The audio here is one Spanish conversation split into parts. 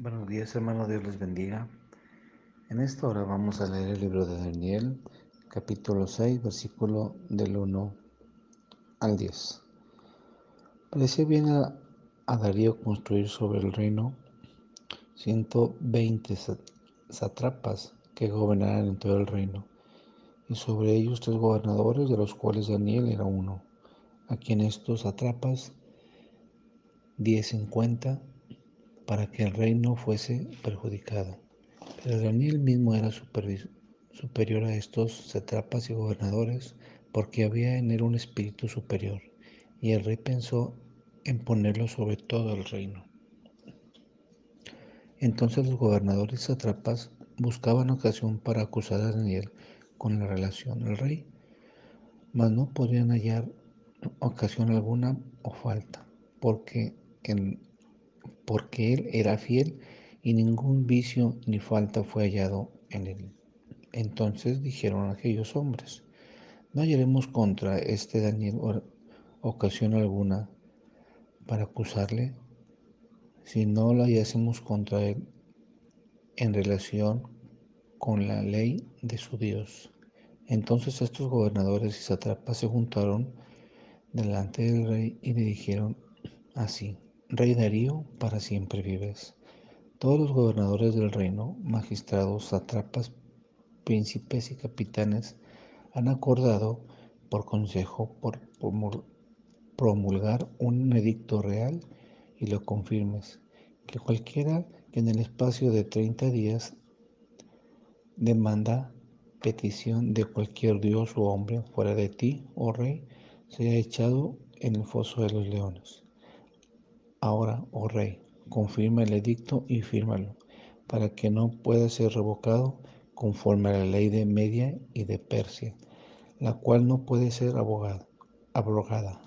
Buenos días hermanos, Dios les bendiga. En esta hora vamos a leer el libro de Daniel, capítulo 6, versículo del 1 al 10. Parecía bien a, a Darío construir sobre el reino 120 satrapas que gobernaran en todo el reino, y sobre ellos tres gobernadores, de los cuales Daniel era uno, a quien estos satrapas diesen cuenta para que el reino fuese perjudicado. Pero Daniel mismo era superior a estos satrapas y gobernadores, porque había en él un espíritu superior, y el rey pensó en ponerlo sobre todo el reino. Entonces los gobernadores y satrapas buscaban ocasión para acusar a Daniel con la relación del rey, mas no podían hallar ocasión alguna o falta, porque en porque él era fiel y ningún vicio ni falta fue hallado en él. Entonces dijeron aquellos hombres, no hallaremos contra este Daniel ocasión alguna para acusarle, si no lo hallásemos contra él en relación con la ley de su Dios. Entonces estos gobernadores y satrapas se juntaron delante del rey y le dijeron así, Rey Darío, para siempre vives. Todos los gobernadores del reino, magistrados, satrapas, príncipes y capitanes han acordado por consejo por promulgar un edicto real y lo confirmes, que cualquiera que en el espacio de 30 días demanda petición de cualquier dios o hombre fuera de ti, oh rey, sea echado en el foso de los leones. Ahora, oh rey, confirma el edicto y fírmalo, para que no pueda ser revocado conforme a la ley de Media y de Persia, la cual no puede ser abogada, abrogada.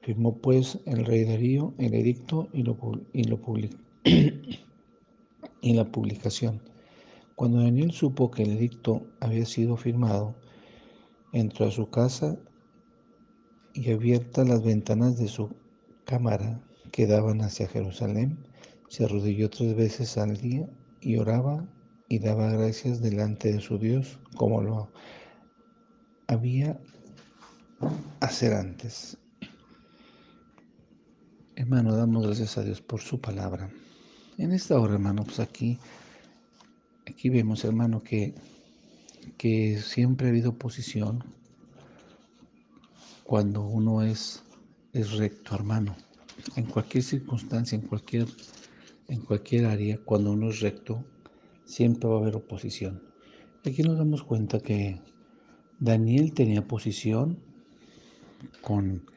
Firmó pues el rey Darío el edicto y, lo, y, lo y la publicación. Cuando Daniel supo que el edicto había sido firmado, entró a su casa y abiertas las ventanas de su cámara, que daban hacia Jerusalén, se arrodilló tres veces al día y oraba y daba gracias delante de su Dios como lo había hacer antes. Hermano, damos gracias a Dios por su palabra. En esta hora, hermano, pues aquí, aquí vemos, hermano, que, que siempre ha habido oposición cuando uno es, es recto, hermano en cualquier circunstancia, en cualquier, en cualquier área, cuando uno es recto, siempre va a haber oposición. Aquí nos damos cuenta que Daniel tenía posición con,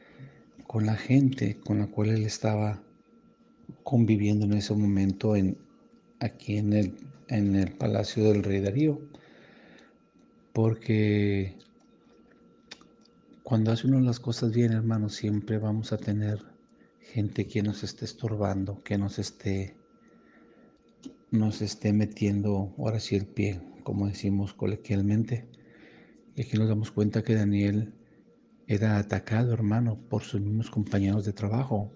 con la gente con la cual él estaba conviviendo en ese momento en, aquí en el, en el palacio del rey Darío. Porque cuando hace uno las cosas bien, hermanos, siempre vamos a tener gente que nos esté estorbando, que nos esté, nos esté metiendo ahora sí el pie, como decimos coloquialmente. Y aquí nos damos cuenta que Daniel era atacado, hermano, por sus mismos compañeros de trabajo,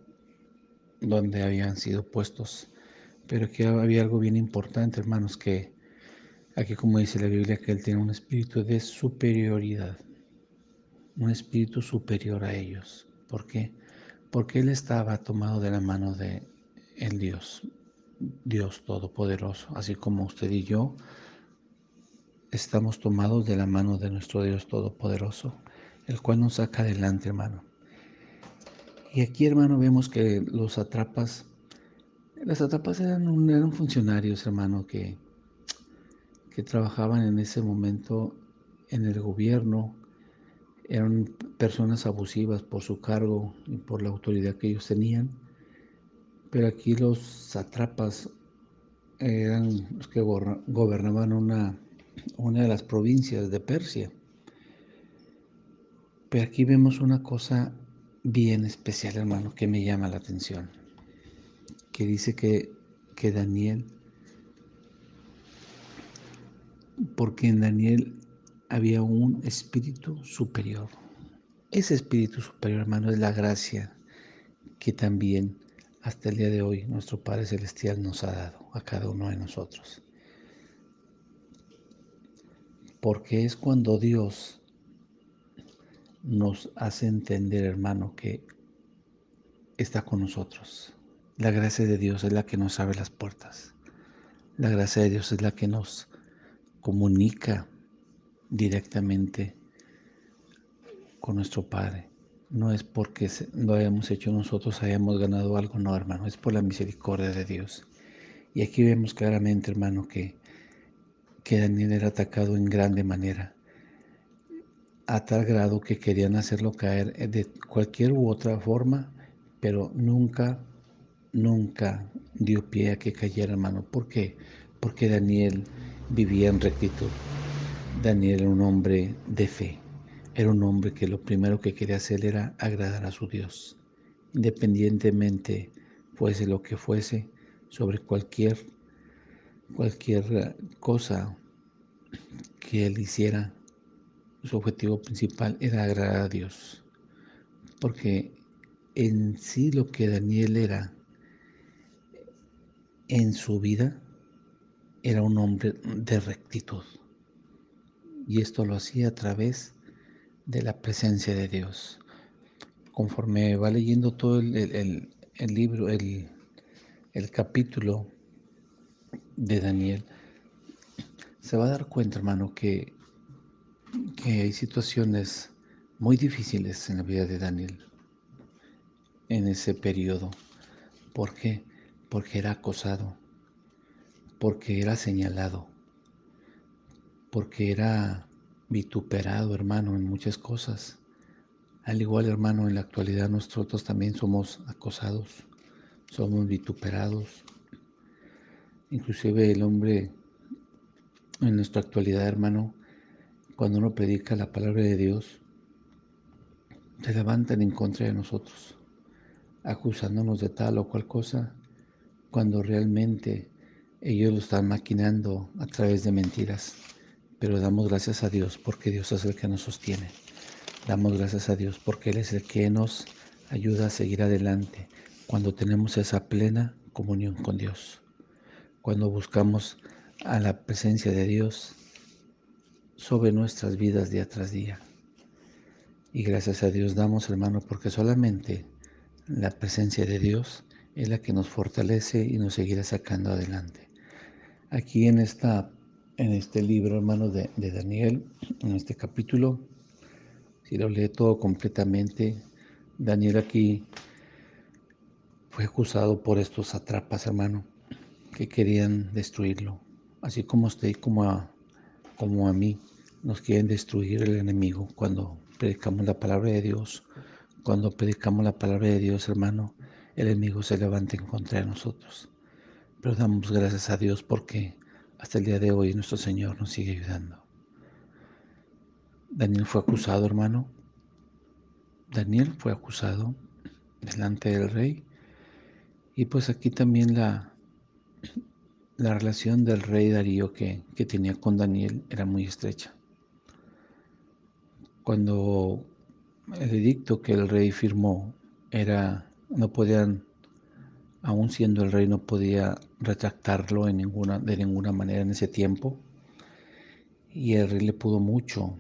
donde habían sido puestos. Pero aquí había algo bien importante, hermanos, que aquí como dice la Biblia, que él tiene un espíritu de superioridad, un espíritu superior a ellos. ¿Por qué? Porque él estaba tomado de la mano de el Dios, Dios Todopoderoso, así como usted y yo estamos tomados de la mano de nuestro Dios Todopoderoso, el cual nos saca adelante, hermano. Y aquí, hermano, vemos que los atrapas, las atrapas eran, eran funcionarios, hermano, que, que trabajaban en ese momento en el gobierno, eran personas abusivas por su cargo y por la autoridad que ellos tenían. Pero aquí los satrapas eran los que gobernaban una, una de las provincias de Persia. Pero aquí vemos una cosa bien especial, hermano, que me llama la atención. Que dice que, que Daniel, porque en Daniel había un espíritu superior. Ese espíritu superior, hermano, es la gracia que también hasta el día de hoy nuestro Padre Celestial nos ha dado a cada uno de nosotros. Porque es cuando Dios nos hace entender, hermano, que está con nosotros. La gracia de Dios es la que nos abre las puertas. La gracia de Dios es la que nos comunica directamente con nuestro Padre. No es porque lo hayamos hecho nosotros, hayamos ganado algo, no, hermano, es por la misericordia de Dios. Y aquí vemos claramente, hermano, que, que Daniel era atacado en grande manera, a tal grado que querían hacerlo caer de cualquier u otra forma, pero nunca nunca dio pie a que cayera, hermano. ¿Por qué? Porque Daniel vivía en rectitud. Daniel era un hombre de fe. Era un hombre que lo primero que quería hacer era agradar a su Dios. Independientemente fuese lo que fuese, sobre cualquier, cualquier cosa que él hiciera, su objetivo principal era agradar a Dios. Porque en sí lo que Daniel era en su vida era un hombre de rectitud. Y esto lo hacía a través de la presencia de Dios. Conforme va leyendo todo el, libro, el, el capítulo de Daniel, se va a dar cuenta, hermano, que, que hay situaciones muy difíciles en la vida de Daniel en ese periodo. ¿Por qué? porque era acosado, porque era señalado, porque era vituperado, hermano, en muchas cosas. Al igual, hermano, en la actualidad nosotros también somos acosados, somos vituperados. Inclusive el hombre en nuestra actualidad, hermano, cuando uno predica la palabra de Dios, se levantan en contra de nosotros, acusándonos de tal o cual cosa cuando realmente ellos lo están maquinando a través de mentiras. Pero damos gracias a Dios porque Dios es el que nos sostiene. Damos gracias a Dios porque Él es el que nos ayuda a seguir adelante cuando tenemos esa plena comunión con Dios. Cuando buscamos a la presencia de Dios sobre nuestras vidas día tras día. Y gracias a Dios damos, hermano, porque solamente la presencia de Dios es la que nos fortalece y nos seguirá sacando adelante. Aquí en, esta, en este libro, hermano, de, Daniel, en este capítulo, si lo lee todo completamente, Daniel aquí fue acusado por estos atrapas, hermano, que querían destruirlo. Así como usted y como a, como a mí, nos quieren destruir el enemigo cuando predicamos la palabra de Dios. Cuando predicamos la palabra de Dios, hermano, el enemigo se levante en contra de nosotros. Pero damos gracias a Dios porque hasta el día de hoy nuestro Señor nos sigue ayudando. Daniel fue acusado, hermano. Daniel fue acusado delante del rey. Y pues aquí también la, la relación del rey Darío que, que tenía con Daniel era muy estrecha. Cuando el edicto que el rey firmó era no podían, aún siendo el rey, no podía retractarlo en ninguna, de ninguna manera en ese tiempo. Y el rey le pudo mucho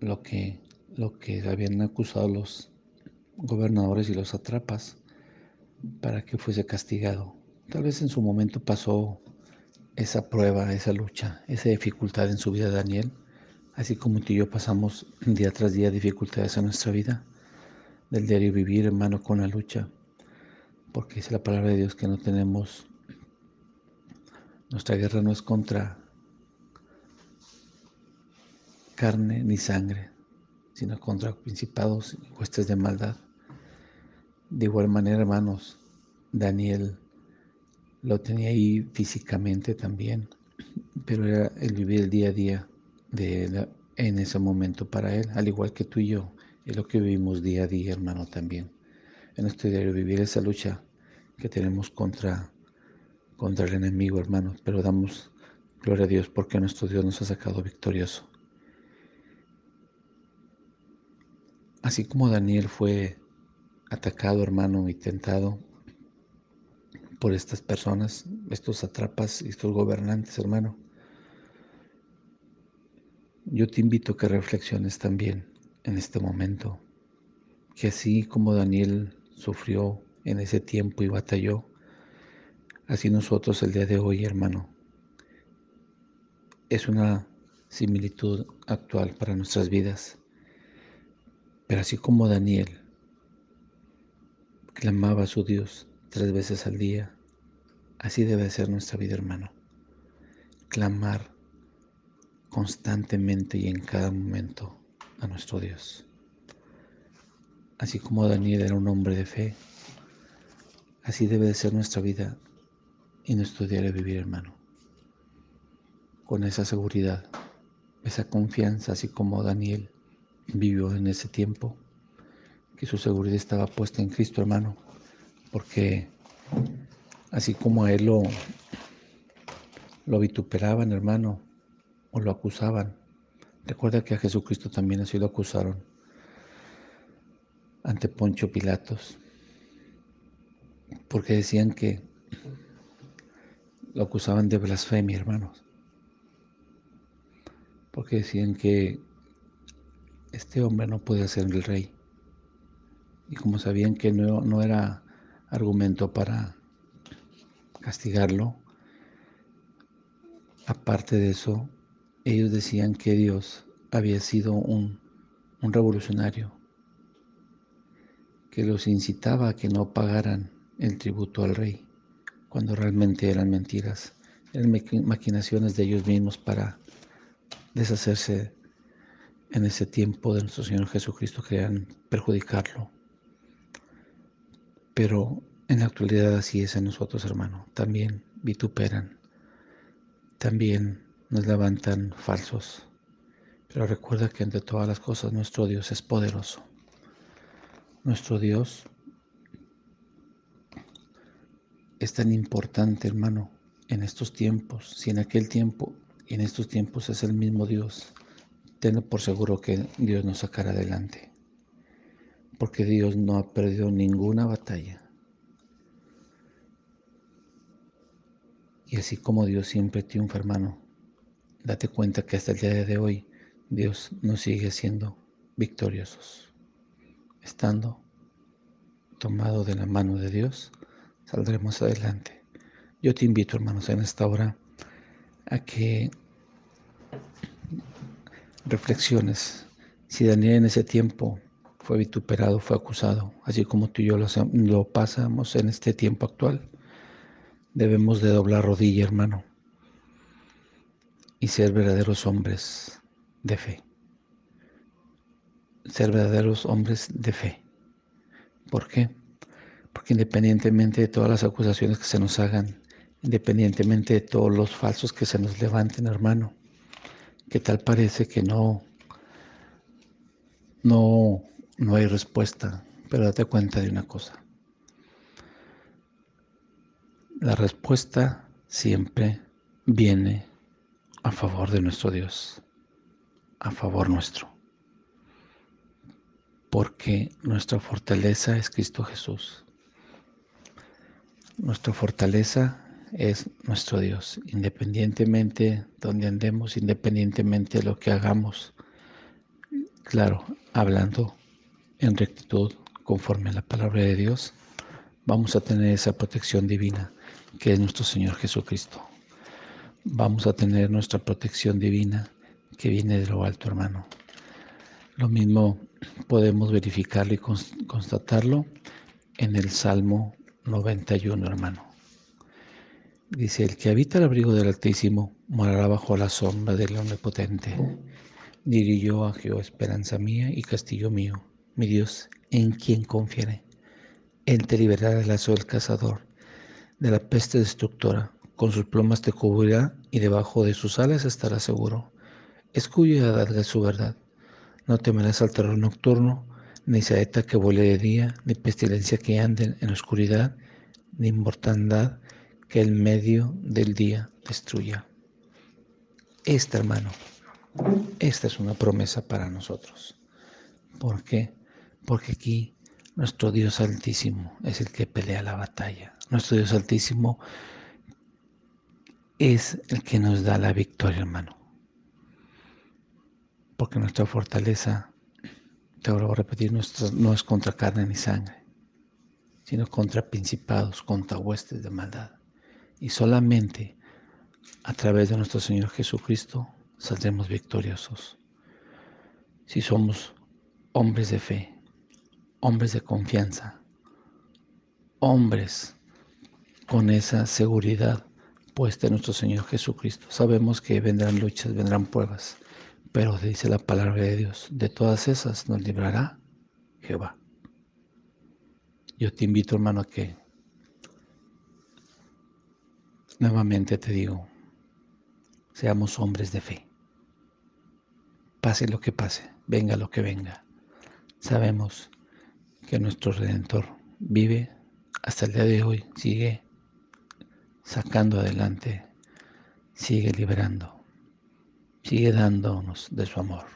lo que, lo que habían acusado los gobernadores y los atrapas para que fuese castigado. Tal vez en su momento pasó esa prueba, esa lucha, esa dificultad en su vida Daniel, así como tú y yo pasamos día tras día dificultades en nuestra vida, del diario vivir, hermano, con la lucha porque dice la palabra de Dios que no tenemos, nuestra guerra no es contra carne ni sangre, sino contra principados y huestes de maldad. De igual manera, hermanos, Daniel lo tenía ahí físicamente también, pero era el vivir el día a día de en ese momento para él, al igual que tú y yo, es lo que vivimos día a día, hermano, también. En nuestro diario vivir esa lucha que tenemos contra, contra el enemigo, hermanos, pero damos gloria a Dios porque nuestro Dios nos ha sacado victorioso. Así como Daniel fue atacado, hermano, y tentado, por estas personas, estos atrapas y estos gobernantes, hermano. Yo te invito a que reflexiones también en este momento, que así como Daniel sufrió en ese tiempo y batalló, así nosotros el día de hoy, hermano, es una similitud actual para nuestras vidas. Pero así como Daniel clamaba a su Dios tres veces al día, así debe ser nuestra vida, hermano. Clamar constantemente y en cada momento a nuestro Dios. Así como Daniel era un hombre de fe, así debe de ser nuestra vida y nuestro diario vivir, hermano. Con esa seguridad, esa confianza, así como Daniel vivió en ese tiempo, que su seguridad estaba puesta en Cristo, hermano, porque así como a él lo, lo vituperaban, hermano, o lo acusaban, recuerda que a Jesucristo también así lo acusaron ante Poncho Pilatos, porque decían que lo acusaban de blasfemia, hermanos, porque decían que este hombre no podía ser el rey. Y como sabían que no, no era argumento para castigarlo, aparte de eso, ellos decían que Dios había sido un, un revolucionario, que los incitaba a que no pagaran el tributo al rey, cuando realmente eran mentiras, eran maquinaciones de ellos mismos para deshacerse en ese tiempo de nuestro Señor Jesucristo, querían perjudicarlo. Pero en la actualidad así es en nosotros, hermano. También vituperan, también nos levantan falsos. Pero recuerda que entre todas las cosas nuestro Dios es poderoso. Nuestro Dios es tan importante, hermano, en estos tiempos. Si en aquel tiempo y en estos tiempos es el mismo Dios, tenlo por seguro que Dios nos sacará adelante. Porque Dios no ha perdido ninguna batalla. Y así como Dios siempre triunfa, hermano, date cuenta que hasta el día de hoy Dios nos sigue siendo victoriosos. Estando tomado de la mano de Dios, saldremos adelante. Yo te invito, hermanos, en esta hora a que reflexiones. Si Daniel en ese tiempo fue vituperado, fue acusado, así como tú y yo lo, pasamos en este tiempo actual, debemos de doblar rodilla, hermano, y ser verdaderos hombres de fe. Ser verdaderos hombres de fe. ¿Por qué? Porque independientemente de todas las acusaciones que se nos hagan, independientemente de todos los falsos que se nos levanten, hermano, que tal parece que no, no, no hay respuesta, pero date cuenta de una cosa. La respuesta siempre viene a favor de nuestro Dios, a favor nuestro, porque nuestra fortaleza es Cristo Jesús. Nuestra fortaleza es nuestro Dios, independientemente donde andemos, independientemente de lo que hagamos. Claro, hablando en rectitud conforme a la palabra de Dios, vamos a tener esa protección divina que es nuestro Señor Jesucristo. Vamos a tener nuestra protección divina que viene de lo alto, hermano. Lo mismo podemos verificarlo y constatarlo en el Salmo 91, hermano. Dice, el que habita el abrigo del Altísimo morará bajo la sombra del Omnipotente. Diré yo a Jehová, esperanza mía y castillo mío, mi Dios, en quien confiaré. Él te liberará del lazo del cazador, de la peste destructora. Con sus plumas te cubrirá y debajo de sus alas estarás seguro. Escucha y su verdad. No temerás al terror nocturno, ni saeta que vuele de día, ni pestilencia que ande en oscuridad, ni mortandad que el medio del día destruya. Esta, hermano, esta es una promesa para nosotros. ¿Por qué? Porque aquí Nuestro Dios Altísimo es el que pelea la batalla. Nuestro Dios Altísimo es el que nos da la victoria, hermano. Porque nuestra fortaleza, te vuelvo a repetir, no es contra carne ni sangre, sino contra principados, contra huestes de maldad. Y solamente a través de nuestro Señor Jesucristo saldremos victoriosos. Si somos hombres de fe, hombres de confianza, hombres con esa seguridad puesta en nuestro Señor Jesucristo. Sabemos que vendrán luchas, vendrán pruebas, pero dice la palabra de Dios, de todas esas nos librará Jehová. Yo te invito, hermano, a que nuevamente te digo, seamos hombres de fe. Pase lo que pase, venga lo que venga. Sabemos que nuestro Redentor vive hasta el día de hoy, sigue sacando adelante, sigue liberando, sigue dándonos de su amor.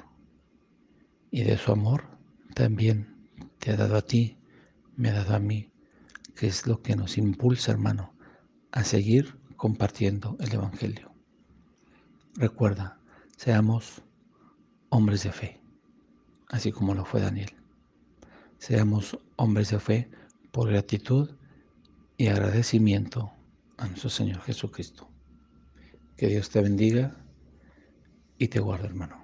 Y de su amor también te ha dado a ti, me ha dado a mí, que es lo que nos impulsa, hermano, a seguir compartiendo el Evangelio. Recuerda, seamos hombres de fe, así como lo fue Daniel. Seamos hombres de fe por gratitud y agradecimiento a nuestro Señor Jesucristo. Que Dios te bendiga y te guarde, hermano.